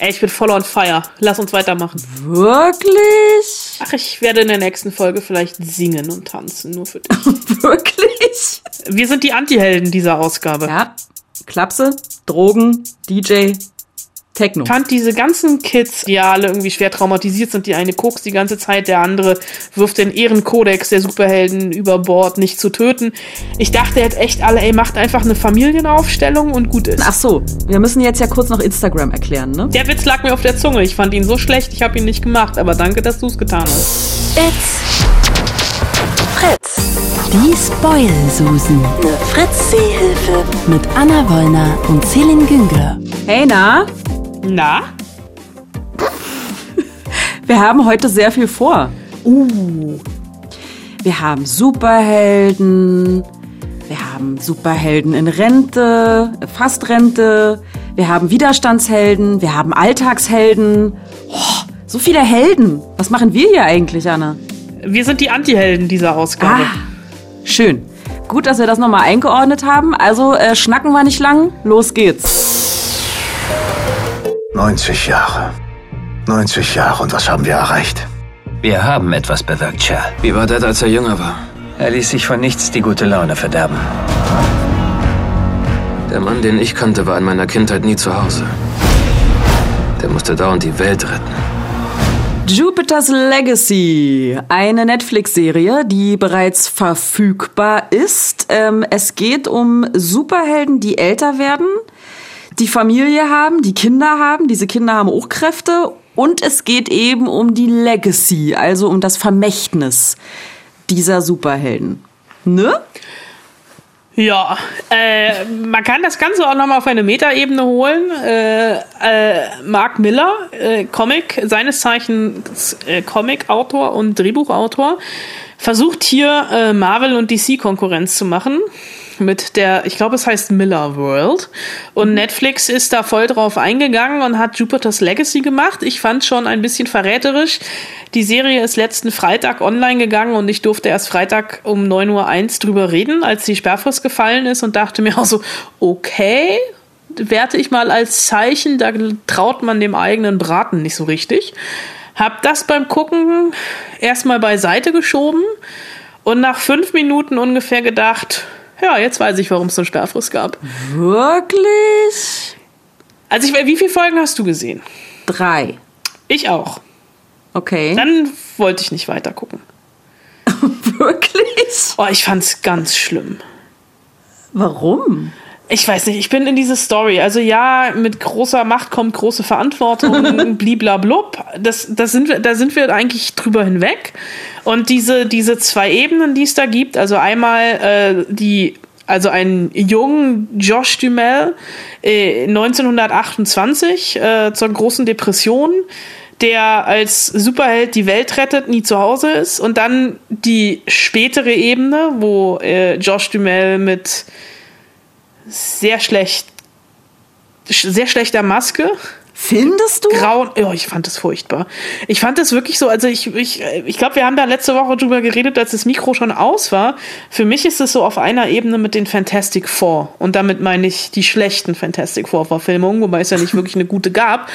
Ey, ich bin voll on fire. Lass uns weitermachen. Wirklich? Ach, ich werde in der nächsten Folge vielleicht singen und tanzen, nur für dich. Wirklich? Wir sind die Antihelden dieser Ausgabe. Ja. Klapse, Drogen, DJ, Techno. Ich fand diese ganzen Kids, die ja alle irgendwie schwer traumatisiert sind, die eine kokst die ganze Zeit, der andere wirft den Ehrenkodex der Superhelden über Bord, nicht zu töten. Ich dachte jetzt echt alle, ey, macht einfach eine Familienaufstellung und gut ist. Ach so, wir müssen jetzt ja kurz noch Instagram erklären, ne? Der Witz lag mir auf der Zunge. Ich fand ihn so schlecht, ich habe ihn nicht gemacht, aber danke, dass du es getan hast. It's Fritz. Die Spoil-Susen. Eine Fritz-Seehilfe. Mit Anna Wollner und Celine Güngler. Hey, na? Na? Wir haben heute sehr viel vor. Uh. Wir haben Superhelden. Wir haben Superhelden in Rente, fast Rente. Wir haben Widerstandshelden. Wir haben Alltagshelden. Oh, so viele Helden. Was machen wir hier eigentlich, Anna? Wir sind die Antihelden dieser Ausgabe. Ah, schön. Gut, dass wir das nochmal eingeordnet haben. Also äh, schnacken wir nicht lang. Los geht's. 90 Jahre. 90 Jahre und was haben wir erreicht? Wir haben etwas bewirkt, Shell. Wie war Dad, als er jünger war? Er ließ sich von nichts die gute Laune verderben. Der Mann, den ich kannte, war in meiner Kindheit nie zu Hause. Der musste dauernd die Welt retten. Jupiter's Legacy, eine Netflix-Serie, die bereits verfügbar ist. Ähm, es geht um Superhelden, die älter werden, die Familie haben, die Kinder haben. Diese Kinder haben auch Kräfte. Und es geht eben um die Legacy, also um das Vermächtnis dieser Superhelden. Ne? Ja, äh, man kann das Ganze auch nochmal auf eine Metaebene holen. Äh, äh, Mark Miller, äh, Comic, seines Zeichens äh, Comic-Autor und Drehbuchautor, versucht hier äh, Marvel und DC Konkurrenz zu machen mit der, ich glaube, es heißt Miller World. Und Netflix ist da voll drauf eingegangen und hat Jupiter's Legacy gemacht. Ich fand schon ein bisschen verräterisch. Die Serie ist letzten Freitag online gegangen und ich durfte erst Freitag um 9.01 Uhr drüber reden, als die Sperrfrist gefallen ist und dachte mir auch so, okay, werte ich mal als Zeichen, da traut man dem eigenen Braten nicht so richtig. Hab das beim Gucken erstmal beiseite geschoben und nach fünf Minuten ungefähr gedacht, ja, jetzt weiß ich, warum es so eine Sperrfrist gab. Wirklich? Also, ich, wie viele Folgen hast du gesehen? Drei. Ich auch. Okay. Dann wollte ich nicht weiter gucken. Wirklich? Oh, ich fand's ganz schlimm. Warum? Ich weiß nicht, ich bin in diese Story. Also ja, mit großer Macht kommt große Verantwortung, bliblablub. Das, das sind wir, da sind wir eigentlich drüber hinweg. Und diese, diese zwei Ebenen, die es da gibt, also einmal äh, die, also einen jungen Josh Dumel äh, 1928 äh, zur großen Depression, der als Superheld die Welt rettet, nie zu Hause ist. Und dann die spätere Ebene, wo äh, Josh Dumel mit sehr schlecht, sehr schlechter Maske. Findest du? Grauen. Oh, ich fand das furchtbar. Ich fand das wirklich so, also ich, ich, ich glaube, wir haben da letzte Woche drüber geredet, als das Mikro schon aus war. Für mich ist es so auf einer Ebene mit den Fantastic Four. Und damit meine ich die schlechten Fantastic Four-Verfilmungen, wobei es ja nicht wirklich eine gute gab.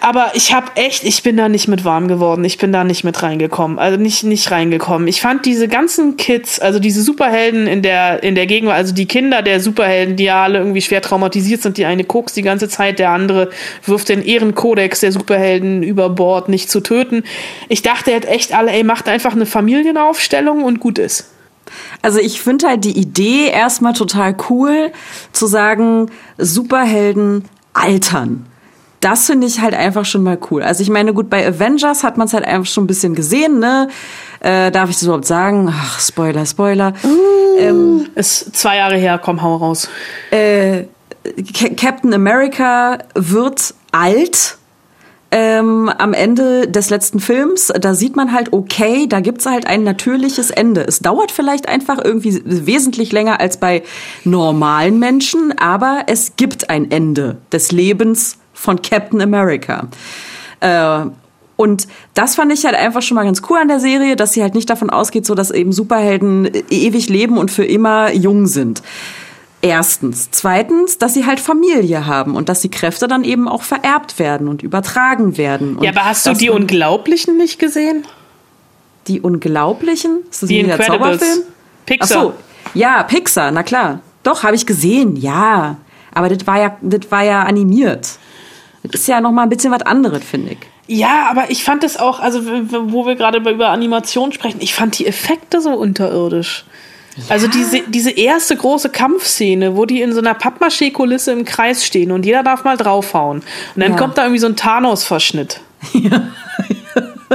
Aber ich habe echt, ich bin da nicht mit warm geworden. Ich bin da nicht mit reingekommen. Also nicht, nicht reingekommen. Ich fand diese ganzen Kids, also diese Superhelden in der, in der Gegenwart, also die Kinder der Superhelden, die ja alle irgendwie schwer traumatisiert sind, die eine kokst die ganze Zeit, der andere wirft den Ehrenkodex der Superhelden über Bord, nicht zu töten. Ich dachte halt echt alle, ey, macht einfach eine Familienaufstellung und gut ist. Also ich finde halt die Idee erstmal total cool, zu sagen, Superhelden altern das finde ich halt einfach schon mal cool. Also ich meine, gut, bei Avengers hat man es halt einfach schon ein bisschen gesehen, ne? Äh, darf ich das überhaupt sagen? Ach, Spoiler, Spoiler. Uh, ähm, ist zwei Jahre her, komm, hau raus. Äh, Captain America wird alt. Ähm, am Ende des letzten Films, da sieht man halt, okay, da gibt's halt ein natürliches Ende. Es dauert vielleicht einfach irgendwie wesentlich länger als bei normalen Menschen, aber es gibt ein Ende des Lebens von Captain America. Äh, und das fand ich halt einfach schon mal ganz cool an der Serie, dass sie halt nicht davon ausgeht, so dass eben Superhelden ewig leben und für immer jung sind. Erstens. Zweitens, dass sie halt Familie haben und dass die Kräfte dann eben auch vererbt werden und übertragen werden. Und Ja, aber hast du die Unglaublichen nicht gesehen? Die Unglaublichen? Ist das Die der. Zauberfilm? Pixar. Ach so. Ja, Pixar, na klar. Doch, habe ich gesehen, ja. Aber das war ja, das war ja animiert. Das ist ja noch mal ein bisschen was anderes, finde ich. Ja, aber ich fand es auch, also wo wir gerade über Animation sprechen, ich fand die Effekte so unterirdisch. Also diese, diese erste große Kampfszene, wo die in so einer Pappmaché-Kulisse im Kreis stehen und jeder darf mal draufhauen. Und dann Ja. kommt da irgendwie so ein Thanos-Verschnitt.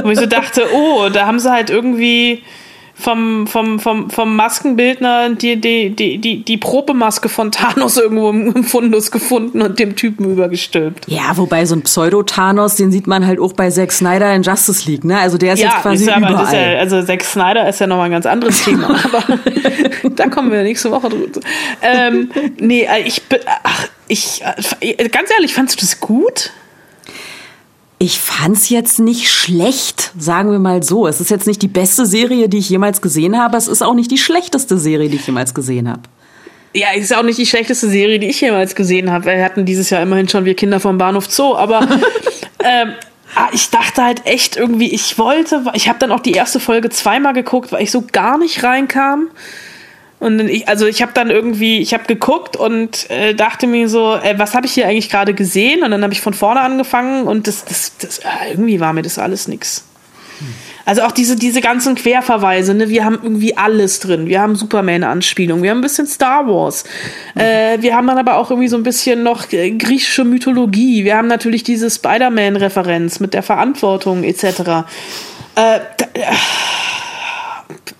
Wo ich so dachte, oh, da haben sie halt irgendwie vom, vom, vom, vom Maskenbildner die, die, die, die, die Probemaske von Thanos irgendwo im Fundus gefunden und dem Typen übergestülpt. Ja, wobei so ein Pseudo-Thanos, den sieht man halt auch bei Zack Snyder in Justice League, ne? Also der ist jetzt quasi ja, aber überall. ja, also Zack Snyder ist ja nochmal ein ganz anderes Thema. aber da kommen wir nächste Woche drüber. Ähm, nee, äh, ich bin, ach, ich, äh, ganz ehrlich, fandst du das gut? Ich fand's jetzt nicht schlecht, sagen wir mal so. Es ist jetzt nicht die beste Serie, die ich jemals gesehen habe. Es ist auch nicht die schlechteste Serie, die ich jemals gesehen habe. Ja, ist auch nicht die schlechteste Serie, die ich jemals gesehen habe. Wir hatten dieses Jahr immerhin schon Wir Kinder vom Bahnhof Zoo, aber ähm, ah, ich dachte halt echt irgendwie, ich wollte, ich habe dann auch die erste Folge zweimal geguckt, weil ich so gar nicht reinkam. Und ich, also ich habe dann irgendwie, ich habe geguckt und äh, dachte mir so, äh, was habe ich hier eigentlich gerade gesehen? Und dann habe ich von vorne angefangen und das, das, das äh, irgendwie war mir das alles nix. Also auch diese, diese ganzen Querverweise, ne? wir haben irgendwie alles drin. Wir haben Superman-Anspielungen, wir haben ein bisschen Star Wars. Äh, wir haben dann aber auch irgendwie so ein bisschen noch äh, griechische Mythologie. Wir haben natürlich diese Spider-Man-Referenz mit der Verantwortung etc. Äh, da, äh,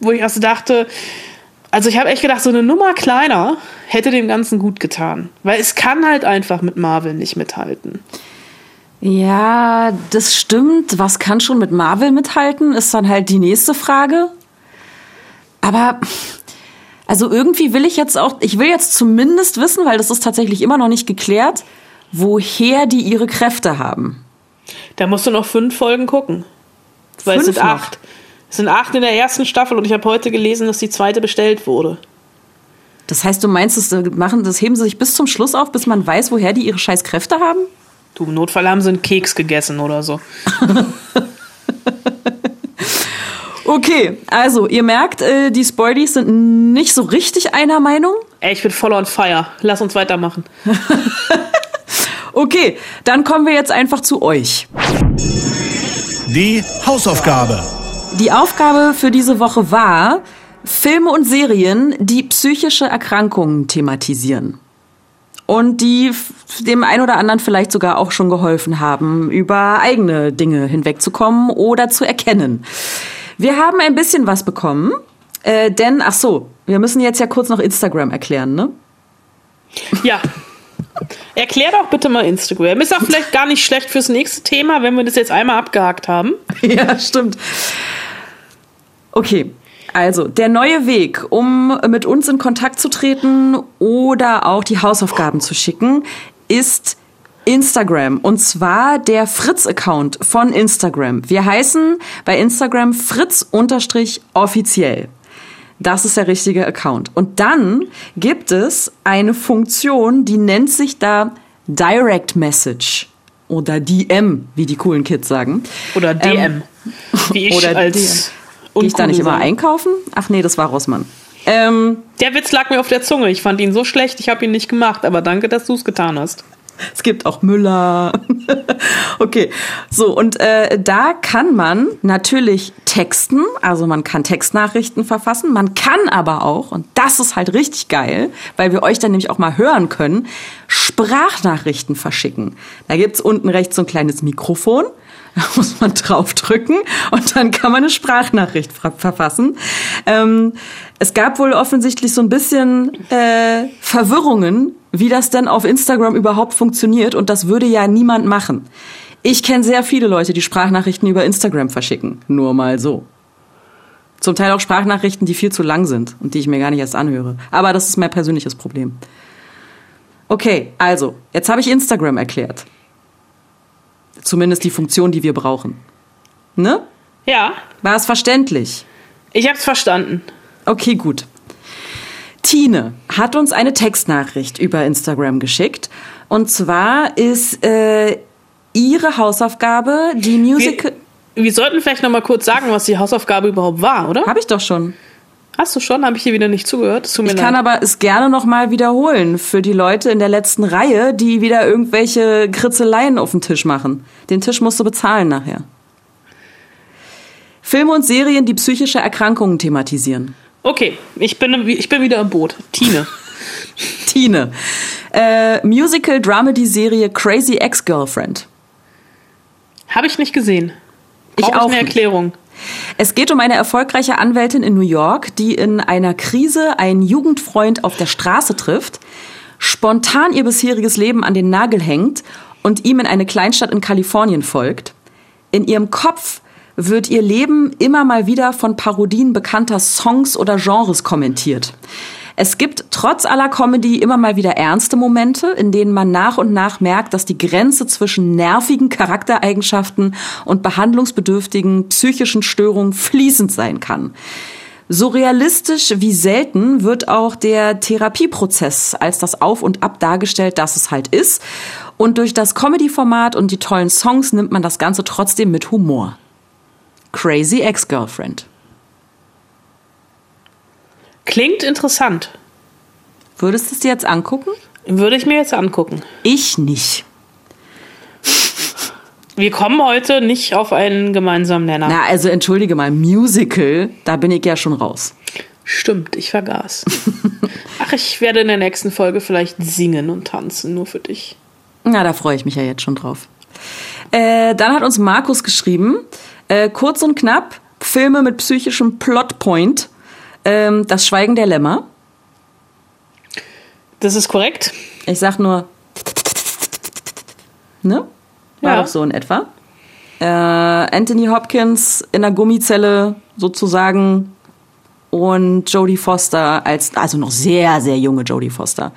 wo ich also dachte, also ich habe echt gedacht, so eine Nummer kleiner hätte dem Ganzen gut getan. Weil es kann halt einfach mit Marvel nicht mithalten. Ja, das stimmt. Was kann schon mit Marvel mithalten, ist dann halt die nächste Frage. Aber also irgendwie will ich jetzt auch, ich will jetzt zumindest wissen, weil das ist tatsächlich immer noch nicht geklärt, woher die ihre Kräfte haben. Da musst du noch fünf Folgen gucken. Weil es Fünf sind noch? Es sind acht in der ersten Staffel und ich habe heute gelesen, dass die zweite bestellt wurde. Das heißt, du meinst, das machen, das heben sie sich bis zum Schluss auf, bis man weiß, woher die ihre scheiß Kräfte haben? Du, im Notfall haben sie einen Keks gegessen oder so. Okay, also ihr merkt, äh, die Spoilies sind nicht so richtig einer Meinung. Ey, ich bin voll on fire. Lass uns weitermachen. Okay, dann kommen wir jetzt einfach zu euch. Die Hausaufgabe. Die Aufgabe für diese Woche war, Filme und Serien, die psychische Erkrankungen thematisieren. Und die dem ein oder anderen vielleicht sogar auch schon geholfen haben, über eigene Dinge hinwegzukommen oder zu erkennen. Wir haben ein bisschen was bekommen, äh, denn, ach so, wir müssen jetzt ja kurz noch Instagram erklären, ne? Ja. Erklär doch bitte mal Instagram. Ist auch vielleicht gar nicht schlecht fürs nächste Thema, wenn wir das jetzt einmal abgehakt haben. Ja, stimmt. Okay, also der neue Weg, um mit uns in Kontakt zu treten oder auch die Hausaufgaben zu schicken, ist Instagram. Und zwar der Fritz-Account von Instagram. Wir heißen bei Instagram Fritz-offiziell. Das ist der richtige Account. Und dann gibt es eine Funktion, die nennt sich da Direct Message oder DM, wie die coolen Kids sagen. Oder DM. Ähm, wie ich oder als Gehe ich da nicht immer einkaufen? Ach nee, das war Rossmann. Ähm, Der Witz lag mir auf der Zunge. Ich fand ihn so schlecht, ich habe ihn nicht gemacht. Aber danke, dass du es getan hast. Es gibt auch Müller. okay, so und äh, da kann man natürlich texten, also man kann Textnachrichten verfassen, man kann aber auch, und das ist halt richtig geil, weil wir euch dann nämlich auch mal hören können, Sprachnachrichten verschicken. Da gibt's unten rechts so ein kleines Mikrofon. Da muss man draufdrücken und dann kann man eine Sprachnachricht ver verfassen. Ähm, es gab wohl offensichtlich so ein bisschen äh, Verwirrungen, wie das denn auf Instagram überhaupt funktioniert und das würde ja niemand machen. Ich kenne sehr viele Leute, die Sprachnachrichten über Instagram verschicken. Nur mal so. Zum Teil auch Sprachnachrichten, die viel zu lang sind und die ich mir gar nicht erst anhöre. Aber das ist mein persönliches Problem. Okay, also, jetzt habe ich Instagram erklärt. Zumindest die Funktion, die wir brauchen. Ne? Ja, War es verständlich? ich habe es verstanden. Okay, gut. Tine hat uns eine Textnachricht über Instagram geschickt. Und zwar ist äh, ihre Hausaufgabe die Musical. Wir, wir sollten vielleicht noch mal kurz sagen, was die Hausaufgabe überhaupt war, oder? Habe ich doch schon. Hast du schon? Habe ich hier wieder nicht zugehört? Mir Ich leid. kann aber es gerne noch mal wiederholen für die Leute in der letzten Reihe, die wieder irgendwelche Kritzeleien auf den Tisch machen. Den Tisch musst du bezahlen nachher. Filme und Serien, die psychische Erkrankungen thematisieren. Okay, ich bin, ich bin wieder im Boot. Tine. Tine. Äh, Musical Dramedy Serie Crazy Ex-Girlfriend. Habe ich nicht gesehen. Ich Brauche auch eine nicht. Erklärung. Es geht um eine erfolgreiche Anwältin in New York, die in einer Krise einen Jugendfreund auf der Straße trifft, spontan ihr bisheriges Leben an den Nagel hängt und ihm in eine Kleinstadt in Kalifornien folgt. In ihrem Kopf wird ihr Leben immer mal wieder von Parodien bekannter Songs oder Genres kommentiert. Es gibt trotz aller Comedy immer mal wieder ernste Momente, in denen man nach und nach merkt, dass die Grenze zwischen nervigen Charaktereigenschaften und behandlungsbedürftigen psychischen Störungen fließend sein kann. So realistisch wie selten wird auch der Therapieprozess als das Auf und Ab dargestellt, dass es halt ist. Und durch das Comedy-Format und die tollen Songs nimmt man das Ganze trotzdem mit Humor. Crazy Ex-Girlfriend. Klingt interessant. Würdest du es dir jetzt angucken? Würde ich mir jetzt angucken. Ich nicht. Wir kommen heute nicht auf einen gemeinsamen Nenner. Na, also entschuldige mal, Musical, da bin ich ja schon raus. Stimmt, ich vergaß. Ach, ich werde in der nächsten Folge vielleicht singen und tanzen, nur für dich. Na, da freue ich mich ja jetzt schon drauf. Äh, dann hat uns Markus geschrieben, äh, kurz und knapp, Filme mit psychischem Plotpoint, ähm, Das Schweigen der Lämmer. Das ist korrekt. Ich sag nur, ne? War Ja. doch so in etwa. Äh, Anthony Hopkins in der Gummizelle sozusagen und Jodie Foster als, also noch sehr, sehr junge Jodie Foster,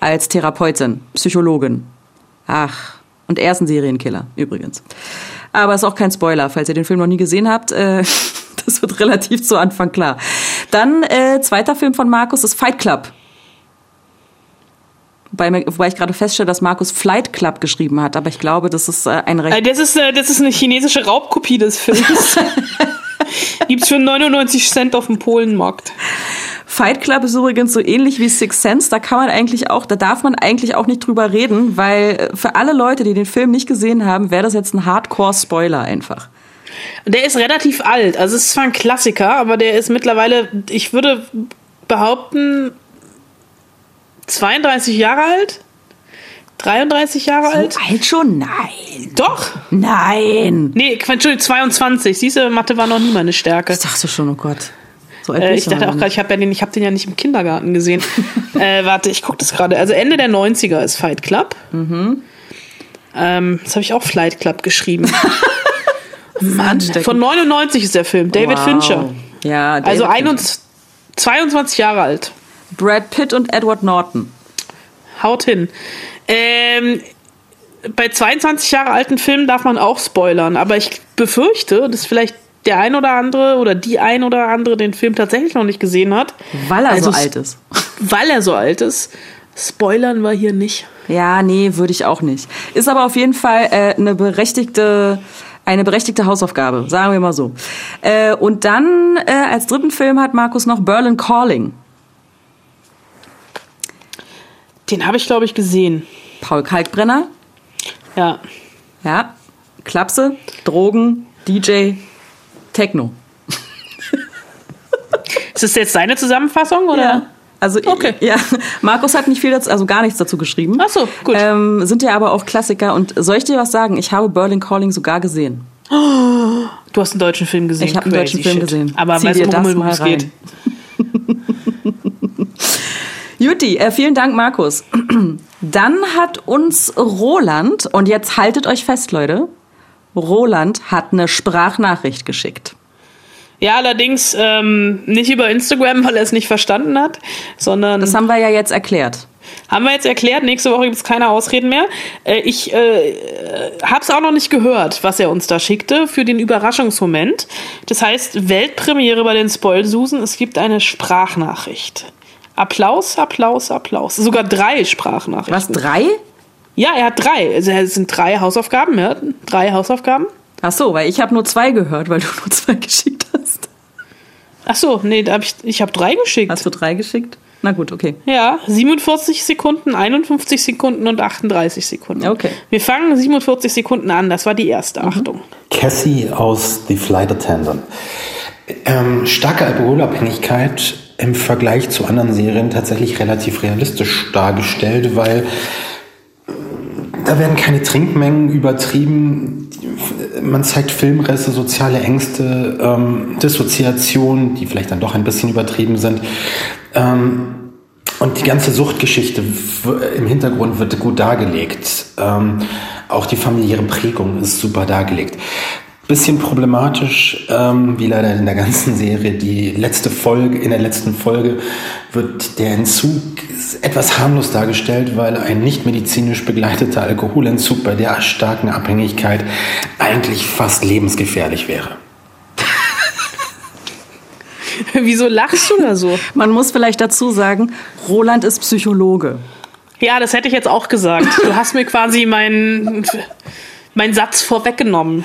als Therapeutin, Psychologin. Ach, und er ist ein Serienkiller, übrigens. Aber ist auch kein Spoiler, falls ihr den Film noch nie gesehen habt. Äh, das wird relativ zu Anfang klar. Dann, äh, zweiter Film von Markus ist Fight Club. Wobei, wobei ich gerade feststelle, dass Markus Flight Club geschrieben hat, aber ich glaube, das ist äh, ein recht Äh, Das ist, äh, das ist eine chinesische Raubkopie des Films. Gibt's für 99 Cent auf dem Polenmarkt. Fight Club ist übrigens so ähnlich wie Six Sense. Da kann man eigentlich auch, da darf man eigentlich auch nicht drüber reden, weil äh, für alle Leute, die den Film nicht gesehen haben, wäre das jetzt ein Hardcore-Spoiler einfach. Der ist relativ alt. Also es ist zwar ein Klassiker, aber der ist mittlerweile, ich würde behaupten, 32 Jahre alt? 33 Jahre alt? alt schon? Nein. Doch. Nein. Nee, Entschuldigung, 22. Siehst du, Mathe war noch nie meine Stärke. Ich dachte schon, oh Gott. So alt Äh, ich dachte auch gerade, ich habe ja den, ich habe den ja nicht im Kindergarten gesehen. äh, warte, ich gucke das gerade. Also Ende der 90er ist Fight Club. Mhm. Ähm, das habe ich auch Flight Club geschrieben. Mann, von 99 ist der Film. David Wow. Fincher. Ja, David Also Fincher. 21, 22 Jahre alt. Brad Pitt und Edward Norton. Haut hin. Ähm, bei 22 Jahre alten Filmen darf man auch spoilern, aber ich befürchte, dass vielleicht der ein oder andere oder die ein oder andere den Film tatsächlich noch nicht gesehen hat, Weil er Also so alt ist. weil er so alt ist. Spoilern wir hier nicht. Ja, nee, würde ich auch nicht. Ist aber auf jeden Fall äh, eine berechtigte eine berechtigte Hausaufgabe, sagen wir mal so. Äh, und dann äh, als dritten Film hat Markus noch Berlin Calling. Den habe ich, glaube ich, gesehen. Paul Kalkbrenner, Ja. ja, Klapse, Drogen, DJ, Techno. Ist das jetzt seine Zusammenfassung? Oder? Also Okay. ja, Markus hat nicht viel dazu, also gar nichts dazu geschrieben. Ach so, gut. Ähm, sind ja aber auch Klassiker. Und soll ich dir was sagen? Ich habe Berlin Calling sogar gesehen. Du hast einen deutschen Film gesehen. Ich habe einen deutschen Film shit. gesehen. Aber Zieh weißt dir du, das worum mal es geht? Juti, äh, vielen Dank, Markus. Dann hat uns Roland, und jetzt haltet euch fest, Leute, Roland hat eine Sprachnachricht geschickt. Ja, allerdings ähm, nicht über Instagram, weil er es nicht verstanden hat, sondern Das haben wir ja jetzt erklärt. haben wir jetzt erklärt. Nächste Woche gibt es keine Ausreden mehr. Äh, ich äh, habe es auch noch nicht gehört, was er uns da schickte für den Überraschungsmoment. Das heißt, Weltpremiere bei den Spoilsusen. Es gibt eine Sprachnachricht. Applaus, Applaus, Applaus. Sogar drei Sprachnachrichten. Was, drei? Ja, er hat drei. Also es sind drei Hausaufgaben, ja. Drei Hausaufgaben. Ach so, weil ich habe nur zwei gehört, weil du nur zwei geschickt hast. Ach so, nee, da hab ich, ich habe drei geschickt. Hast du drei geschickt? Na gut, okay. Ja, 47 Sekunden, 51 Sekunden und 38 Sekunden. Okay. Wir fangen 47 Sekunden an. Das war die erste. Achtung. Cassie aus The Flight Attendant. Ähm, starke Alkoholabhängigkeit im Vergleich zu anderen Serien tatsächlich relativ realistisch dargestellt, weil da werden keine Trinkmengen übertrieben. Man zeigt Filmreste, soziale Ängste, ähm, Dissoziation, die vielleicht dann doch ein bisschen übertrieben sind. Ähm, und die ganze Suchtgeschichte im Hintergrund wird gut dargelegt. Ähm, auch die familiäre Prägung ist super dargelegt. Bisschen problematisch, ähm, wie leider in der ganzen Serie, die letzte Folge, in der letzten Folge wird der Entzug etwas harmlos dargestellt, weil ein nicht medizinisch begleiteter Alkoholentzug bei der starken Abhängigkeit eigentlich fast lebensgefährlich wäre. Wieso lachst du da so? Man muss vielleicht dazu sagen, Roland ist Psychologe. Ja, das hätte ich jetzt auch gesagt. Du hast mir quasi meinen mein Satz vorweggenommen.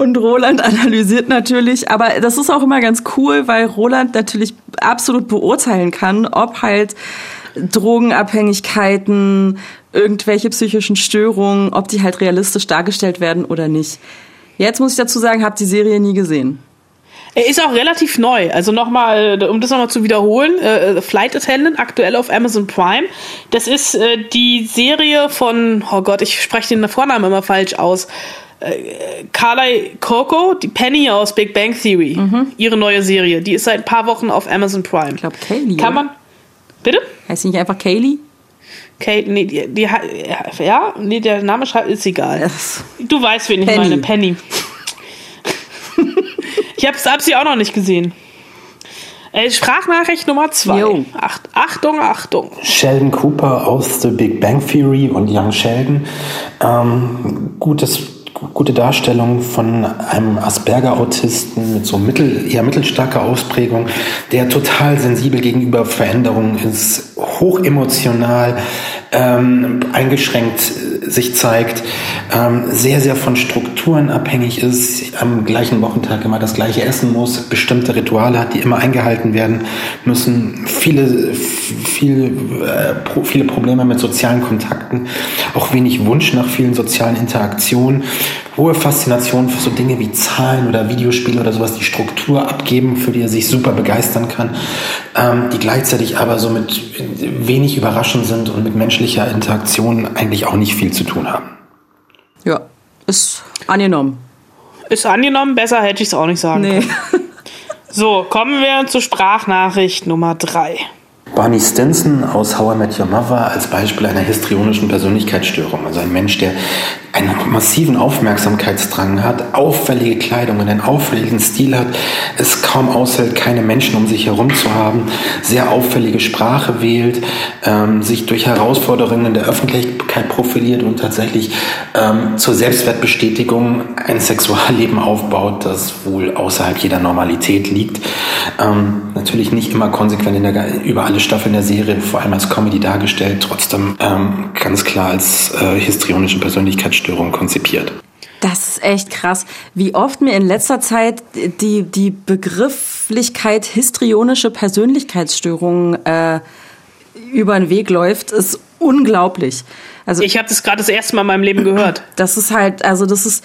Und Roland analysiert natürlich, aber das ist auch immer ganz cool, weil Roland natürlich absolut beurteilen kann, ob halt Drogenabhängigkeiten, irgendwelche psychischen Störungen, ob die halt realistisch dargestellt werden oder nicht. Jetzt muss ich dazu sagen, habe die Serie nie gesehen. Er ist auch relativ neu. Also nochmal, um das nochmal zu wiederholen, äh, Flight Attendant, aktuell auf Amazon Prime. Das ist äh, die Serie von, oh Gott, ich spreche den Vornamen immer falsch aus. Äh, Carly Coco, die Penny aus Big Bang Theory. Ihre neue Serie. Die ist seit ein paar Wochen auf Amazon Prime. Ich glaube, Kaylee. Kann oder? man. Bitte? Heißt die nicht einfach Kaylee? Kate, nee, die, die hat- ja, nee, der Name schreibt, ist egal. Das- Du weißt, wen ich Penny. meine, Penny. ich hab's, hab sie auch noch nicht gesehen. Äh, Sprachnachricht Nummer zwei. Jo. Acht, Achtung, Achtung. Sheldon Cooper aus The Big Bang Theory und Young Sheldon. Ähm, gutes, gute Darstellung von einem Asperger-Autisten mit so mittel, eher mittelstarker Ausprägung, der total sensibel gegenüber Veränderungen ist, hochemotional, ähm, eingeschränkt äh, sich zeigt, ähm, sehr, sehr von Strukturen abhängig ist, am gleichen Wochentag immer das gleiche essen muss, bestimmte Rituale hat, die immer eingehalten werden müssen, viele, viel, äh, pro, viele Probleme mit sozialen Kontakten, auch wenig Wunsch nach vielen sozialen Interaktionen, hohe Faszination für so Dinge wie Zahlen oder Videospiele oder sowas, die Struktur abgeben, für die er sich super begeistern kann, ähm, die gleichzeitig aber so mit wenig überraschend sind und mit menschlicher Interaktion eigentlich auch nicht viel zu tun haben. Ja, ist angenommen. Ist angenommen, besser hätte ich es auch nicht sagen Nee. können. So, kommen wir zur Sprachnachricht Nummer drei. Barney Stinson aus How I Met Your Mother als Beispiel einer histrionischen Persönlichkeitsstörung. Also ein Mensch, der einen massiven Aufmerksamkeitsdrang hat, auffällige Kleidung und einen auffälligen Stil hat, es kaum aushält, keine Menschen um sich herum zu haben, sehr auffällige Sprache wählt, ähm, sich durch Herausforderungen der Öffentlichkeit profiliert und tatsächlich ähm, zur Selbstwertbestätigung ein Sexualleben aufbaut, das wohl außerhalb jeder Normalität liegt. Ähm, natürlich nicht immer konsequent in der, über alle Staffeln der Serie, vor allem als Comedy dargestellt, trotzdem ähm, ganz klar als äh, histrionische Persönlichkeitsstörung konzipiert. Das ist echt krass, wie oft mir in letzter Zeit die, die Begrifflichkeit histrionische Persönlichkeitsstörung äh, über den Weg läuft, ist unglaublich. Also Ich habe das gerade das erste Mal in meinem Leben gehört. das ist halt, also das ist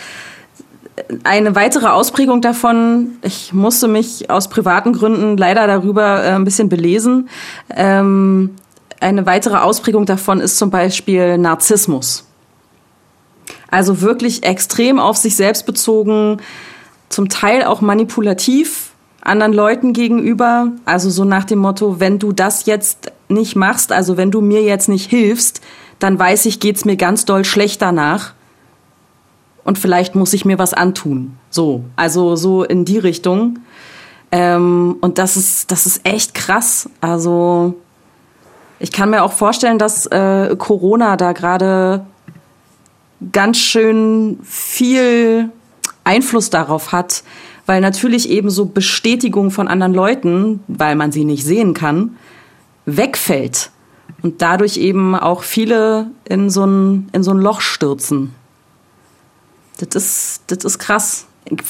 eine weitere Ausprägung davon. Ich musste mich aus privaten Gründen leider darüber äh, ein bisschen belesen. Ähm, eine weitere Ausprägung davon ist zum Beispiel Narzissmus. Also wirklich extrem auf sich selbst bezogen, zum Teil auch manipulativ anderen Leuten gegenüber. Also so nach dem Motto, wenn du das jetzt nicht machst, also wenn du mir jetzt nicht hilfst, dann weiß ich, geht's mir ganz doll schlecht danach. Und vielleicht muss ich mir was antun. So, also so in die Richtung. Ähm, und das ist, das ist echt krass. Also ich kann mir auch vorstellen, dass äh, Corona da gerade ganz schön viel Einfluss darauf hat, weil natürlich eben so Bestätigung von anderen Leuten, weil man sie nicht sehen kann, wegfällt und dadurch eben auch viele in so ein, in so ein Loch stürzen. Das ist, das ist krass.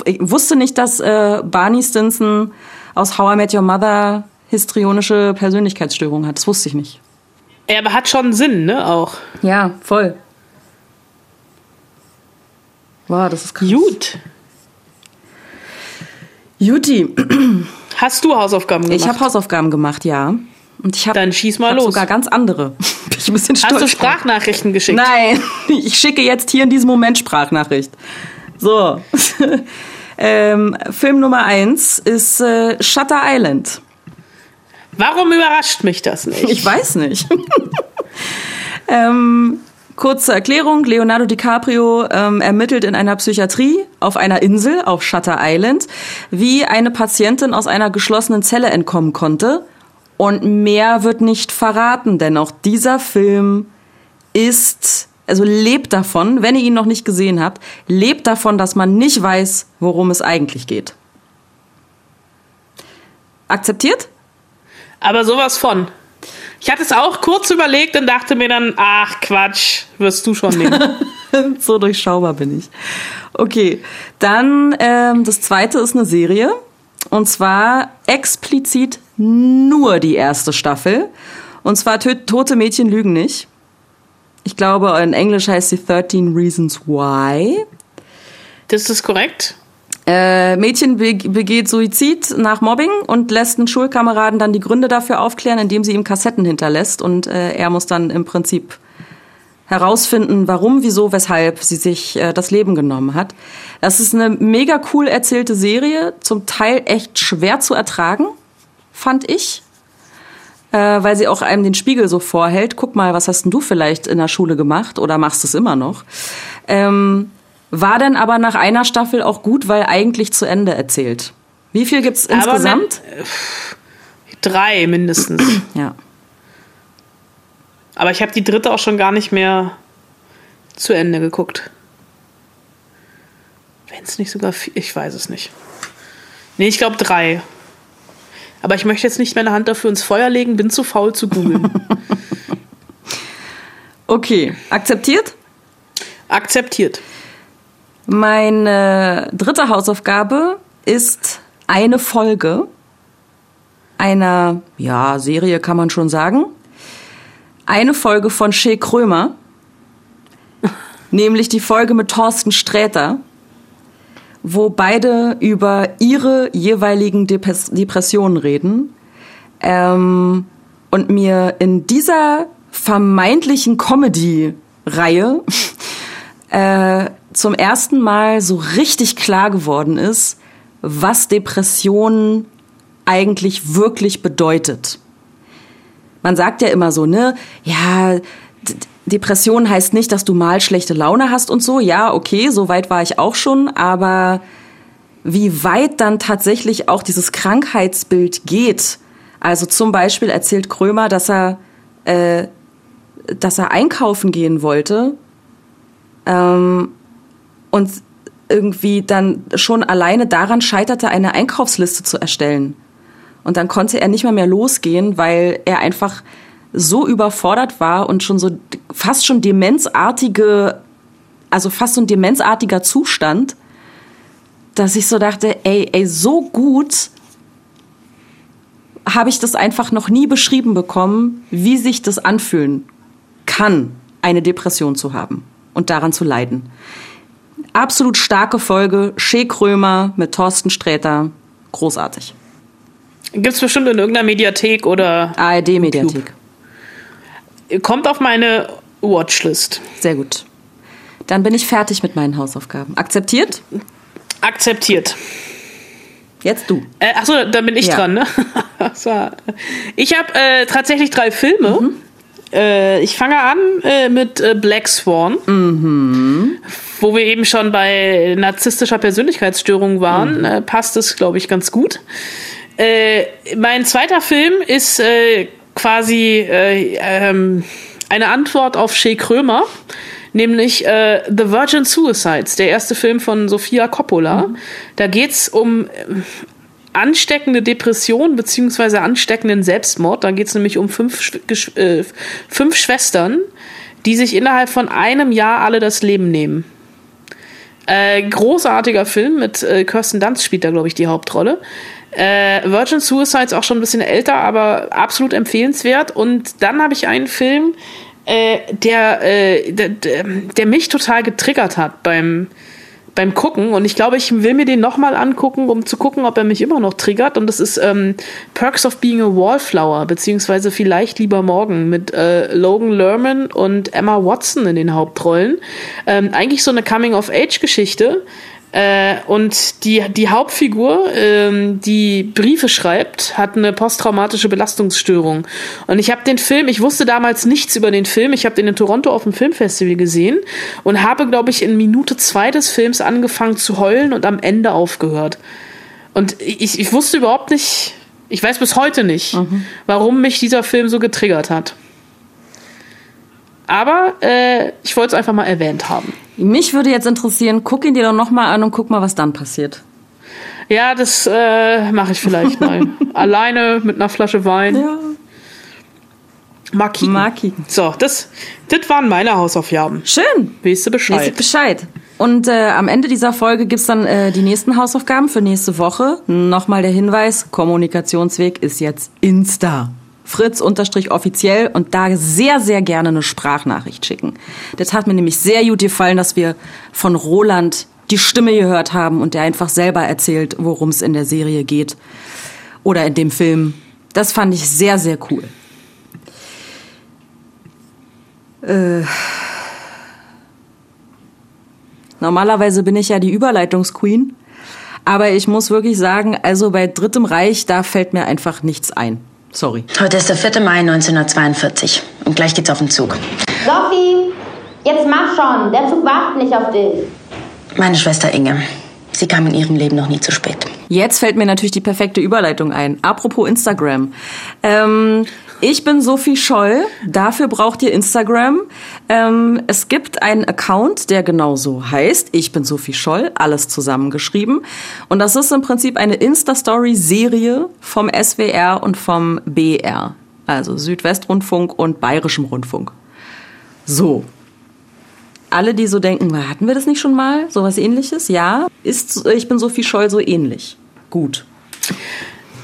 Ich, wusste nicht, dass äh, Barney Stinson aus How I Met Your Mother histrionische Persönlichkeitsstörung hat. Das wusste ich nicht. Ja, aber hat schon Sinn, ne, auch. Ja, voll. Wow, das ist krass. Gut. Juti, Hast du Hausaufgaben gemacht? ich habe Hausaufgaben gemacht, ja. Und ich habe Dann schieß mal hab los. sogar ganz andere. Bin ich ein bisschen stolz Hast du. Sprachnachrichten geschickt? Nein, ich schicke jetzt hier in diesem Moment Sprachnachricht. So. ähm, Film Nummer eins ist äh, Shutter Island. Warum überrascht mich das nicht? Ich weiß nicht. ähm, kurze Erklärung: Leonardo DiCaprio ähm, ermittelt in einer Psychiatrie auf einer Insel auf Shutter Island, wie eine Patientin aus einer geschlossenen Zelle entkommen konnte. Und mehr wird nicht verraten, denn auch dieser Film ist, also lebt davon, wenn ihr ihn noch nicht gesehen habt, lebt davon, dass man nicht weiß, worum es eigentlich geht. Akzeptiert? Aber sowas von. Ich hatte es auch kurz überlegt und dachte mir dann, ach Quatsch, wirst du schon nehmen. so durchschaubar bin ich. Okay, dann ähm, das zweite ist eine Serie. Und zwar explizit nur die erste Staffel. Und zwar Tote Mädchen lügen nicht. Ich glaube, in Englisch heißt sie 13 Reasons Why. Das ist korrekt. Äh, Mädchen be begeht Suizid nach Mobbing und lässt einen Schulkameraden dann die Gründe dafür aufklären, indem sie ihm Kassetten hinterlässt. Und äh, er muss dann im Prinzip herausfinden, warum, wieso, weshalb sie sich äh, das Leben genommen hat. Das ist eine mega cool erzählte Serie, zum Teil echt schwer zu ertragen, fand ich. Äh, weil sie auch einem den Spiegel so vorhält. Guck mal, was hast denn du vielleicht in der Schule gemacht oder machst es immer noch? Ähm, war dann aber nach einer Staffel auch gut, weil eigentlich zu Ende erzählt. Wie viel gibt's Aber insgesamt? Drei mindestens. Ja. Aber ich habe die dritte auch schon gar nicht mehr zu Ende geguckt. Wenn es nicht sogar vier, ich weiß es nicht. Nee, ich glaube drei. Aber ich möchte jetzt nicht meine Hand dafür ins Feuer legen, bin zu faul zu googeln. Okay, akzeptiert? Akzeptiert. Meine dritte Hausaufgabe ist eine Folge einer, ja, Serie kann man schon sagen. Eine Folge von Shea Krömer. nämlich die Folge mit Thorsten Sträter, wo beide über ihre jeweiligen Depres Depressionen reden. Ähm, und mir in dieser vermeintlichen Comedy-Reihe äh, zum ersten Mal so richtig klar geworden ist, was Depression eigentlich wirklich bedeutet. Man sagt ja immer so, ne, ja, Depression heißt nicht, dass du mal schlechte Laune hast und so. Ja, okay, so weit war ich auch schon, aber wie weit dann tatsächlich auch dieses Krankheitsbild geht. Also zum Beispiel erzählt Krömer, dass er, äh, dass er einkaufen gehen wollte ähm, und irgendwie dann schon alleine daran scheiterte, eine Einkaufsliste zu erstellen. Und dann konnte er nicht mehr mehr losgehen, weil er einfach so überfordert war und schon so fast schon demenzartige, also fast so ein demenzartiger Zustand, dass ich so dachte, ey, ey, so gut habe ich das einfach noch nie beschrieben bekommen, wie sich das anfühlen kann, eine Depression zu haben und daran zu leiden. Absolut starke Folge, Shea Krömer mit Thorsten Sträter, großartig. Gibt's bestimmt in irgendeiner Mediathek oder ARD-Mediathek. kommt auf meine Watchlist. Sehr gut. Dann bin ich fertig mit meinen Hausaufgaben. Akzeptiert? Akzeptiert. Jetzt du. Äh, achso, dann bin ich Ja. dran, ne? Ich habe äh, tatsächlich drei Filme. Mhm. Äh, ich fange an äh, mit äh, Black Swan, Mhm. wo wir eben schon bei narzisstischer Persönlichkeitsstörung waren. Mhm. Passt es, glaube ich, ganz gut. Äh, mein zweiter Film ist äh, quasi äh, ähm, eine Antwort auf Shea Krömer, nämlich äh, The Virgin Suicides, der erste Film von Sofia Coppola. Da geht's um ansteckende Depression beziehungsweise ansteckenden Selbstmord. Da geht es nämlich um fünf, äh, fünf Schwestern, die sich innerhalb von einem Jahr alle das Leben nehmen. Äh, großartiger Film mit äh, Kirsten Dunst spielt da, glaube ich, die Hauptrolle. Äh, Virgin Suicide ist auch schon ein bisschen älter, aber absolut empfehlenswert. Und dann habe ich einen Film, äh, der, äh, der, der mich total getriggert hat beim, beim Gucken. Und ich glaube, ich will mir den nochmal angucken, um zu gucken, ob er mich immer noch triggert. Und das ist ähm, Perks of Being a Wallflower, beziehungsweise vielleicht lieber morgen mit äh, Logan Lerman und Emma Watson in den Hauptrollen. Ähm, eigentlich so eine Coming-of-Age-Geschichte. Äh, und die, die Hauptfigur, ähm, die Briefe schreibt, hat eine posttraumatische Belastungsstörung. Und ich habe den Film, ich wusste damals nichts über den Film, ich habe den in Toronto auf dem Filmfestival gesehen und habe, glaube ich, in Minute zwei des Films angefangen zu heulen und am Ende aufgehört. Und ich, ich wusste überhaupt nicht, ich weiß bis heute nicht, warum mich dieser Film so getriggert hat. Aber äh, ich wollte es einfach mal erwähnt haben. Mich würde jetzt interessieren, guck ihn dir doch nochmal an und guck mal, was dann passiert. Ja, das äh, mache ich vielleicht mal. Alleine mit einer Flasche Wein. Ja. Mal kicken. So, das, das waren meine Hausaufgaben. Schön. Weißt du Bescheid? ich Bescheid. Und äh, am Ende dieser Folge gibt's dann äh, die nächsten Hausaufgaben für nächste Woche. Nochmal der Hinweis, Kommunikationsweg ist jetzt Insta. Fritz unterstrich offiziell und da sehr, sehr gerne eine Sprachnachricht schicken. Das hat mir nämlich sehr gut gefallen, dass wir von Roland die Stimme gehört haben und der einfach selber erzählt, worum es in der Serie geht. Oder in dem Film. Das fand ich sehr, sehr cool. Äh, Normalerweise bin ich ja die Überleitungsqueen. Aber ich muss wirklich sagen, also bei Drittem Reich, da fällt mir einfach nichts ein. Sorry. Heute ist der 4. Mai 1942 und gleich geht's auf den Zug. Sophie, jetzt mach schon. Der Zug wartet nicht auf dich. Meine Schwester Inge. Sie kam in ihrem Leben noch nie zu spät. Jetzt fällt mir natürlich die perfekte Überleitung ein. Apropos Instagram. Ähm, ich bin Sophie Scholl. Dafür braucht ihr Instagram. Ähm, es gibt einen Account, der genauso heißt. Ich bin Sophie Scholl. Alles zusammengeschrieben. Und das ist im Prinzip eine Insta-Story-Serie vom SWR und vom BR. Also Südwestrundfunk und Bayerischem Rundfunk. So, alle, die so denken, hatten wir das nicht schon mal? Sowas ähnliches? Ja. Ist, ich bin Sophie Scholl so ähnlich. Gut.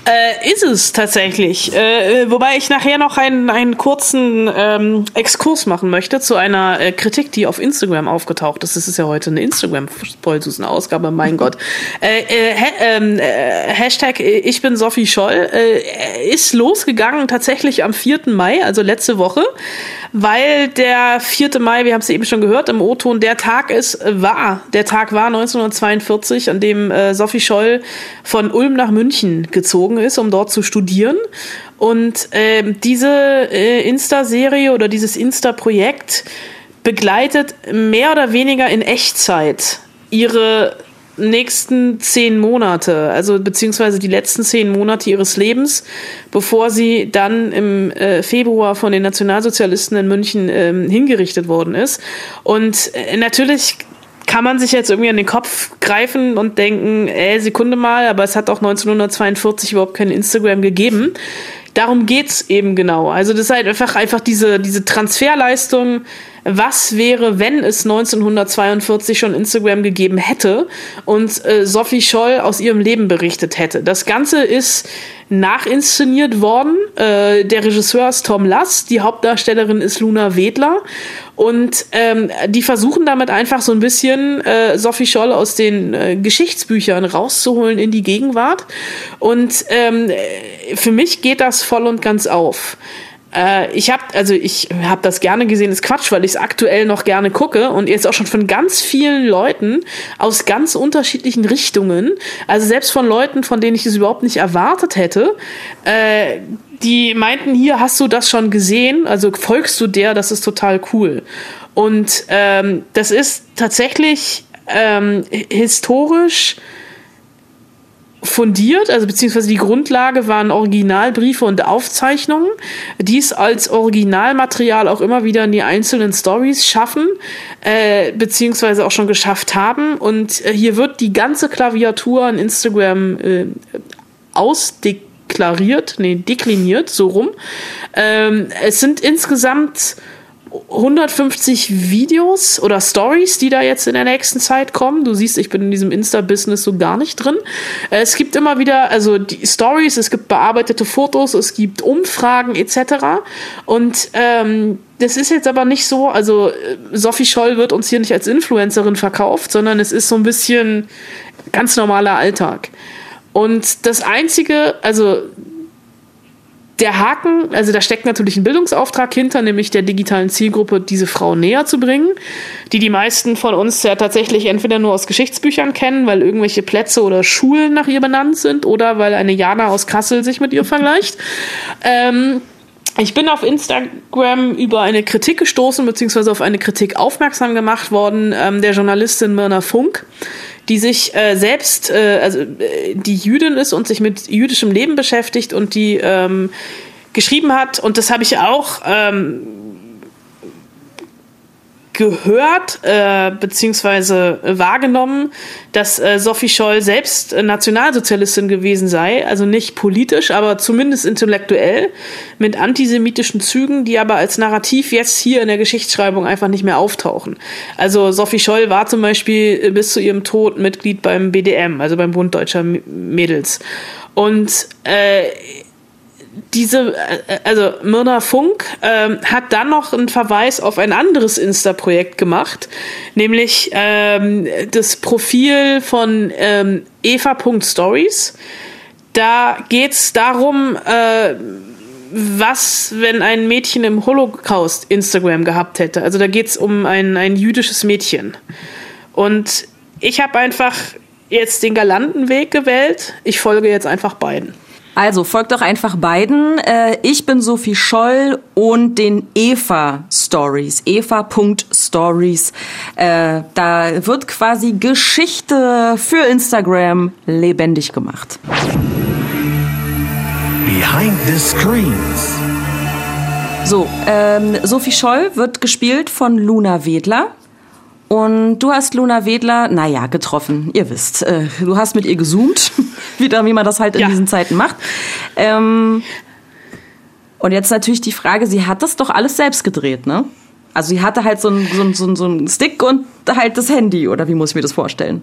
Äh, ist es tatsächlich. Äh, wobei ich nachher noch einen, einen kurzen ähm, Exkurs machen möchte zu einer äh, Kritik, die auf Instagram aufgetaucht ist. Das ist ja heute eine Instagram-Spoilsusen-Ausgabe, mein Gott. Äh, äh, ähm, äh, Hashtag äh, Ich bin Sophie Scholl äh, ist losgegangen tatsächlich am 4. Mai, also letzte Woche, weil der 4. Mai, wir haben es eben schon gehört im O-Ton, der Tag ist, äh, war, der Tag war 1942, an dem äh, Sophie Scholl von Ulm nach München gezogen ist, um dort zu studieren. Und ähm, diese äh, Insta-Serie oder dieses Insta-Projekt begleitet mehr oder weniger in Echtzeit ihre nächsten zehn Monate, also beziehungsweise die letzten zehn Monate ihres Lebens, bevor sie dann im äh, Februar von den Nationalsozialisten in München ähm, hingerichtet worden ist. Und äh, natürlich kann man sich jetzt irgendwie an den Kopf greifen und denken, äh, Sekunde mal, aber es hat auch 1942 überhaupt kein Instagram gegeben. Darum geht's eben genau. Also das ist halt einfach, einfach diese, diese Transferleistung, was wäre, wenn es 1942 schon Instagram gegeben hätte und äh, Sophie Scholl aus ihrem Leben berichtet hätte. Das Ganze ist nachinszeniert worden. Äh, der Regisseur ist Tom Lass, die Hauptdarstellerin ist Luna Wedler und ähm, die versuchen damit einfach so ein bisschen äh, Sophie Scholl aus den äh, Geschichtsbüchern rauszuholen in die Gegenwart. Und ähm, für mich geht das voll und ganz auf. Äh, ich habe also ich habe das gerne gesehen, ist Quatsch, weil ich es aktuell noch gerne gucke und jetzt auch schon von ganz vielen Leuten aus ganz unterschiedlichen Richtungen, also selbst von Leuten, von denen ich es überhaupt nicht erwartet hätte, äh, die meinten, hier hast du das schon gesehen, also folgst du der, das ist total cool. Und ähm, das ist tatsächlich ähm, historisch fundiert, also beziehungsweise die Grundlage waren Originalbriefe und Aufzeichnungen, die es als Originalmaterial auch immer wieder in die einzelnen Stories schaffen, äh, beziehungsweise auch schon geschafft haben. Und äh, hier wird die ganze Klaviatur an Instagram äh, ausdeklariert, nee, dekliniert, so rum. Ähm, es sind insgesamt 150 Videos oder Stories, die da jetzt in der nächsten Zeit kommen. Du siehst, ich bin in diesem Insta-Business so gar nicht drin. Äh, es gibt immer wieder, also die Stories, es gibt bearbeitete Fotos, es gibt Umfragen etc. Und ähm, das ist jetzt aber nicht so, also äh, Sophie Scholl wird uns hier nicht als Influencerin verkauft, sondern es ist so ein bisschen ganz normaler Alltag. Und das Einzige, also der Haken, also da steckt natürlich ein Bildungsauftrag hinter, nämlich der digitalen Zielgruppe, diese Frau näher zu bringen, die die meisten von uns ja tatsächlich entweder nur aus Geschichtsbüchern kennen, weil irgendwelche Plätze oder Schulen nach ihr benannt sind oder weil eine Jana aus Kassel sich mit ihr vergleicht. Ähm, ich bin auf Instagram über eine Kritik gestoßen, beziehungsweise auf eine Kritik aufmerksam gemacht worden, ähm, der Journalistin Myrna Funk, die sich äh, selbst, äh, also äh, die Jüdin ist und sich mit jüdischem Leben beschäftigt und die ähm, geschrieben hat, und das habe ich auch ähm, gehört äh, beziehungsweise wahrgenommen, dass äh, Sophie Scholl selbst äh, Nationalsozialistin gewesen sei, also nicht politisch, aber zumindest intellektuell mit antisemitischen Zügen, die aber als Narrativ jetzt hier in der Geschichtsschreibung einfach nicht mehr auftauchen. Also Sophie Scholl war zum Beispiel bis zu ihrem Tod Mitglied beim BDM, also beim Bund Deutscher Mädels. Und äh, diese, äh, also Myrna Funk ähm, hat dann noch einen Verweis auf ein anderes Insta-Projekt gemacht, nämlich ähm, das Profil von ähm, eva.stories. Da geht's darum, äh, was, wenn ein Mädchen im Holocaust Instagram gehabt hätte. Also da geht's um ein, ein jüdisches Mädchen. Und ich habe einfach jetzt den galanten Weg gewählt. Ich folge jetzt einfach beiden. Also folgt doch einfach beiden. Äh, ich bin Sophie Scholl und den Eva Stories. Eva.stories. Äh, da wird quasi Geschichte für Instagram lebendig gemacht. Behind the Screens. So, ähm, Sophie Scholl wird gespielt von Luna Wedler. Und du hast Luna Wedler, naja, getroffen. Ihr wisst, äh, du hast mit ihr gezoomt, wieder, wie man das halt in ja. diesen Zeiten macht. Ähm, und jetzt natürlich die Frage, sie hat das doch alles selbst gedreht, ne? Also sie hatte halt so einen so so so ein Stick und halt das Handy, oder wie muss ich mir das vorstellen?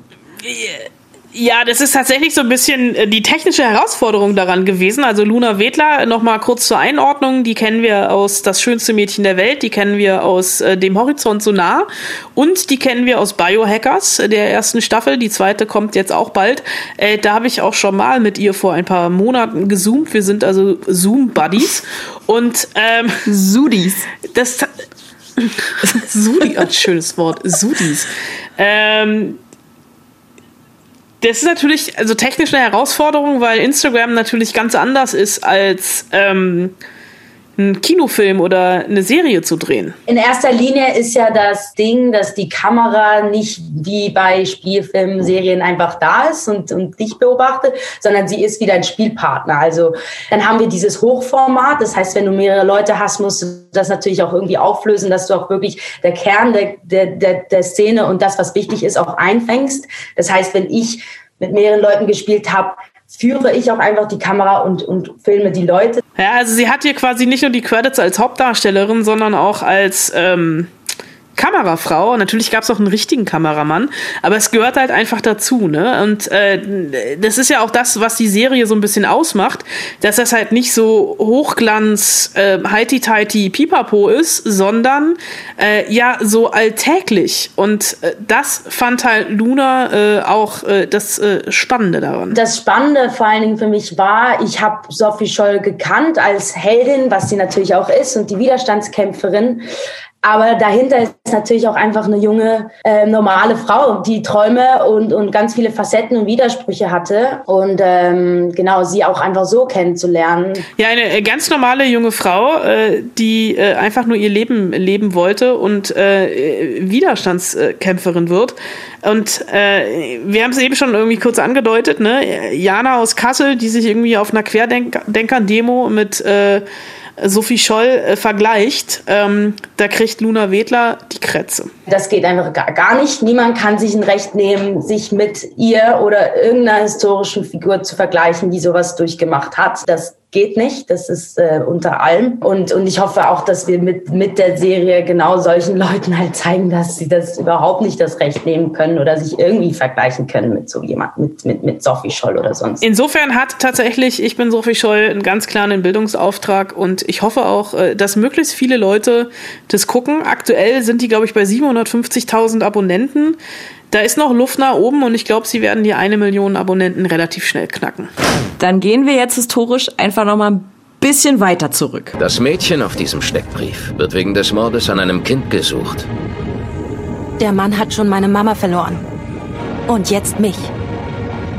Ja, das ist tatsächlich so ein bisschen äh, die technische Herausforderung daran gewesen. Also Luna Wedler, nochmal kurz zur Einordnung, die kennen wir aus Das schönste Mädchen der Welt, die kennen wir aus äh, Dem Horizont so nah und die kennen wir aus Biohackers, der ersten Staffel. Die zweite kommt jetzt auch bald. Äh, da habe ich auch schon mal mit ihr vor ein paar Monaten gezoomt. Wir sind also Zoom-Buddies und ähm, Sudis. Das Sudi, ein schönes Wort, Sudis. Ähm, das ist natürlich also technisch eine Herausforderung, weil Instagram natürlich ganz anders ist als ähm, einen Kinofilm oder eine Serie zu drehen? In erster Linie ist ja das Ding, dass die Kamera nicht wie bei Spielfilmen, Serien einfach da ist und, und dich beobachtet, sondern sie ist wie dein Spielpartner. Also dann haben wir dieses Hochformat. Das heißt, wenn du mehrere Leute hast, musst du das natürlich auch irgendwie auflösen, dass du auch wirklich der Kern der, der, der, der Szene und das, was wichtig ist, auch einfängst. Das heißt, wenn ich mit mehreren Leuten gespielt habe, führe ich auch einfach die Kamera und, und filme die Leute. Ja, also sie hat hier quasi nicht nur die Credits als Hauptdarstellerin, sondern auch als ähm, Kamerafrau. Natürlich gab es auch einen richtigen Kameramann, aber es gehört halt einfach dazu, ne? Und äh, das ist ja auch das, was die Serie so ein bisschen ausmacht, dass das halt nicht so Hochglanz, äh, heiti-teiti, pipapo ist, sondern äh, ja so alltäglich. Und äh, das fand halt Luna äh, auch äh, das äh, Spannende daran. Das Spannende vor allen Dingen für mich war, ich habe Sophie Scholl gekannt als Heldin, was sie natürlich auch ist und die Widerstandskämpferin. Aber dahinter ist natürlich auch einfach eine junge, äh, normale Frau, die Träume und, und ganz viele Facetten und Widersprüche hatte. Und ähm, genau, sie auch einfach so kennenzulernen. Ja, eine äh, ganz normale junge Frau, äh, die äh, einfach nur ihr Leben leben wollte und äh, Widerstandskämpferin wird. Und äh, wir haben es eben schon irgendwie kurz angedeutet, ne? Jana aus Kassel, die sich irgendwie auf einer Querdenker-Demo mit äh, Sophie Scholl äh, vergleicht, ähm, da kriegt Luna Wedler die Krätze. Das geht einfach gar, gar nicht. Niemand kann sich ein Recht nehmen, sich mit ihr oder irgendeiner historischen Figur zu vergleichen, die sowas durchgemacht hat. Das geht nicht. Das ist äh, unter allem. Und, und ich hoffe auch, dass wir mit, mit der Serie genau solchen Leuten halt zeigen, dass sie das überhaupt nicht das Recht nehmen können oder sich irgendwie vergleichen können mit so jemand, mit, mit, mit Sophie Scholl oder sonst. Insofern hat tatsächlich, ich bin Sophie Scholl, einen ganz klaren Bildungsauftrag und ich hoffe auch, äh, dass möglichst viele Leute das gucken. Aktuell sind die, glaube ich, bei 750.000 Abonnenten. Da ist noch Luft nach oben und ich glaube, sie werden die eine Million Abonnenten relativ schnell knacken. Dann gehen wir jetzt historisch einfach noch mal ein bisschen weiter zurück. Das Mädchen auf diesem Steckbrief wird wegen des Mordes an einem Kind gesucht. Der Mann hat schon meine Mama verloren. Und jetzt mich.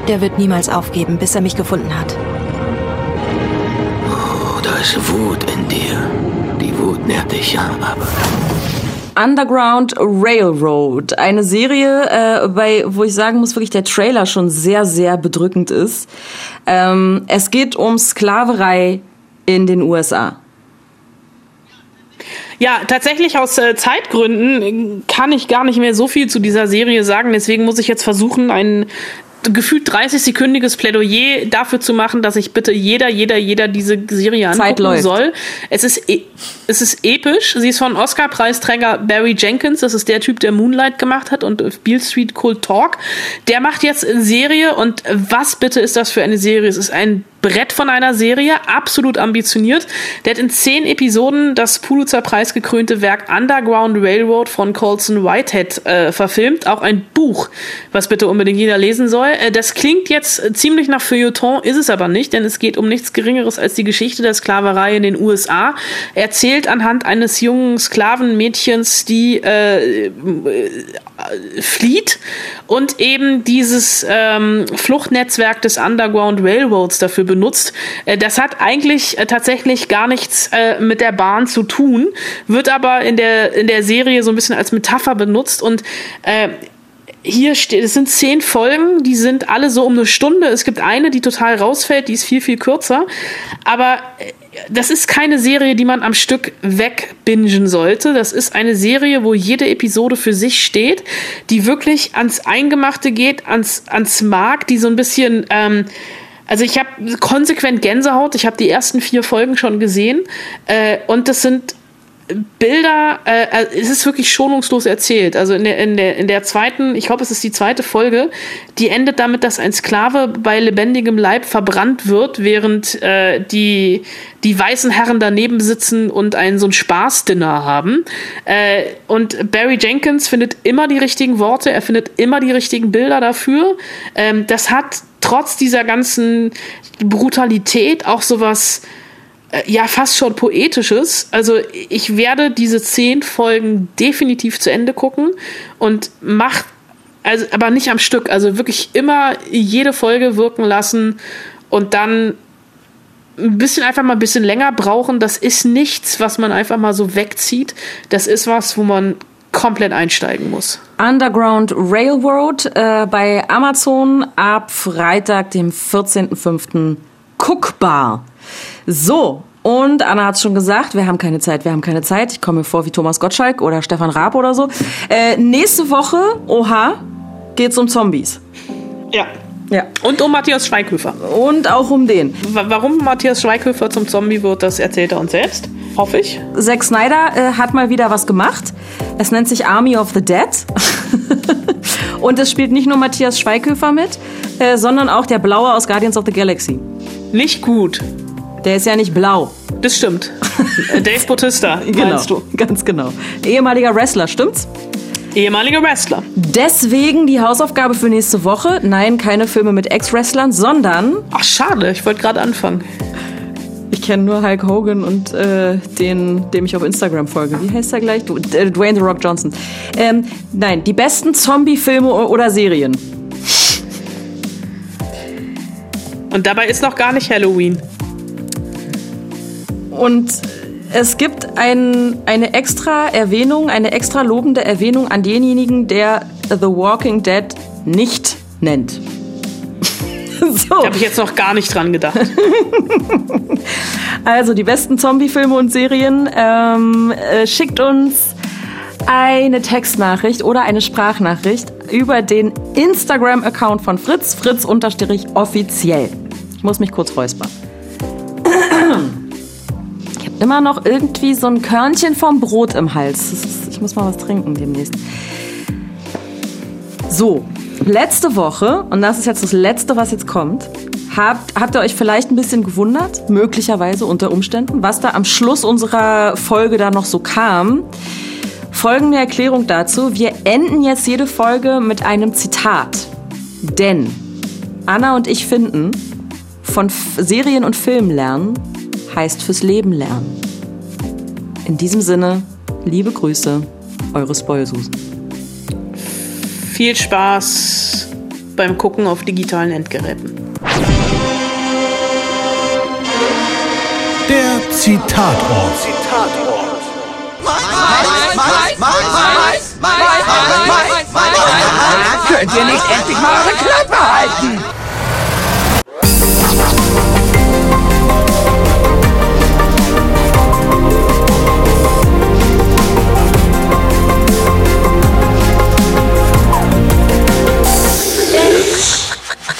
Der wird niemals aufgeben, bis er mich gefunden hat. Oh, da ist Wut in dir. Die Wut nährt dich ja, aber... Underground Railroad, eine Serie, äh, bei, wo ich sagen muss, wirklich der Trailer schon sehr, sehr bedrückend ist. Ähm, es geht um Sklaverei in den USA. Ja, tatsächlich aus äh, Zeitgründen kann ich gar nicht mehr so viel zu dieser Serie sagen. Deswegen muss ich jetzt versuchen, einen gefühlt 30-sekündiges Plädoyer dafür zu machen, dass ich bitte jeder, jeder, jeder diese Serie angucken soll. Es ist, e es ist episch. Sie ist von Oscar-Preisträger Barry Jenkins. Das ist der Typ, der Moonlight gemacht hat und Beale Street Cold Talk. Der macht jetzt eine Serie und was bitte ist das für eine Serie? Es ist ein Brett von einer Serie, absolut ambitioniert. Der hat in zehn Episoden das Pulitzer-Preis gekrönte Werk Underground Railroad von Colson Whitehead äh, verfilmt. Auch ein Buch, was bitte unbedingt jeder lesen soll. Äh, das klingt jetzt ziemlich nach Feuilleton, ist es aber nicht, denn es geht um nichts Geringeres als die Geschichte der Sklaverei in den USA. Erzählt anhand eines jungen Sklavenmädchens, die äh, äh, flieht und eben dieses ähm, Fluchtnetzwerk des Underground Railroads dafür benutzt. Äh, das hat eigentlich äh, tatsächlich gar nichts äh, mit der Bahn zu tun, wird aber in der, in der Serie so ein bisschen als Metapher benutzt und äh, hier steht, es sind zehn Folgen, die sind alle so um eine Stunde. Es gibt eine, die total rausfällt, die ist viel, viel kürzer. Aber das ist keine Serie, die man am Stück wegbingen sollte. Das ist eine Serie, wo jede Episode für sich steht, die wirklich ans Eingemachte geht, ans, ans Mark, die so ein bisschen. Ähm, also ich habe konsequent Gänsehaut. Ich habe die ersten vier Folgen schon gesehen. Äh, und das sind Bilder, äh, äh, es ist wirklich schonungslos erzählt. Also in der, in der, in der zweiten, ich glaube, es ist die zweite Folge, die endet damit, dass ein Sklave bei lebendigem Leib verbrannt wird, während äh, die, die weißen Herren daneben sitzen und einen so ein Spaßdinner haben. Äh, und Barry Jenkins findet immer die richtigen Worte, er findet immer die richtigen Bilder dafür. Ähm, das hat trotz dieser ganzen Brutalität auch sowas ja fast schon poetisches. Also ich werde diese zehn Folgen definitiv zu Ende gucken und macht also aber nicht am Stück, also wirklich immer jede Folge wirken lassen und dann ein bisschen einfach mal ein bisschen länger brauchen. Das ist nichts, was man einfach mal so wegzieht. Das ist was, wo man komplett einsteigen muss. Underground Railroad äh, bei Amazon ab Freitag, dem 14.05. guckbar. So, und Anna hat es schon gesagt, wir haben keine Zeit, wir haben keine Zeit. Ich komme mir vor wie Thomas Gottschalk oder Stefan Raab oder so. Äh, nächste Woche, oha, geht's um Zombies. Ja. Ja. Und um Matthias Schweighöfer. Und auch um den. Warum Matthias Schweighöfer zum Zombie wird, das erzählt er uns selbst. Hoffe ich. Zack Snyder äh, hat mal wieder was gemacht. Es nennt sich Army of the Dead. Und es spielt nicht nur Matthias Schweighöfer mit, äh, sondern auch der Blaue aus Guardians of the Galaxy. Nicht gut. Der ist ja nicht blau. Das stimmt. Dave Bautista, genau, du? Ganz genau. Ehemaliger Wrestler, stimmt's? Ehemaliger Wrestler. Deswegen die Hausaufgabe für nächste Woche. Nein, keine Filme mit Ex-Wrestlern, sondern. Ach, schade, ich wollte gerade anfangen. Ich kenne nur Hulk Hogan und äh, den, dem ich auf Instagram folge. Wie heißt er gleich? Du, äh, Dwayne The Rock Johnson. Ähm, nein, die besten Zombie-Filme oder Serien. Und dabei ist noch gar nicht Halloween. Und es gibt ein, eine extra Erwähnung, eine extra lobende Erwähnung an denjenigen, der The Walking Dead nicht nennt. so. Da habe ich jetzt noch gar nicht dran gedacht. Also die besten Zombie-Filme und Serien. Ähm, äh, schickt uns eine Textnachricht oder eine Sprachnachricht über den Instagram-Account von Fritz, fritz-offiziell. Ich muss mich kurz räuspern. Immer noch irgendwie so ein Körnchen vom Brot im Hals. Ich muss mal was trinken demnächst. So, letzte Woche, und das ist jetzt das Letzte, was jetzt kommt, habt, habt ihr euch vielleicht ein bisschen gewundert, möglicherweise unter Umständen, was da am Schluss unserer Folge da noch so kam. Folgende Erklärung dazu. Wir enden jetzt jede Folge mit einem Zitat. Denn Anna und ich finden, von Serien und Filmen lernen heißt fürs Leben lernen. In diesem Sinne, liebe Grüße, eure Spoilsusen. Viel Spaß beim Gucken auf digitalen Endgeräten. Der Zitatort. Könnt ihr nicht endlich mal eure Klappe halten?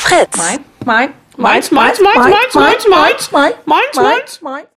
Fritz. Mein, mein, Meins, meins, meins, meins, meins, meins, meins, meins, meins, meins.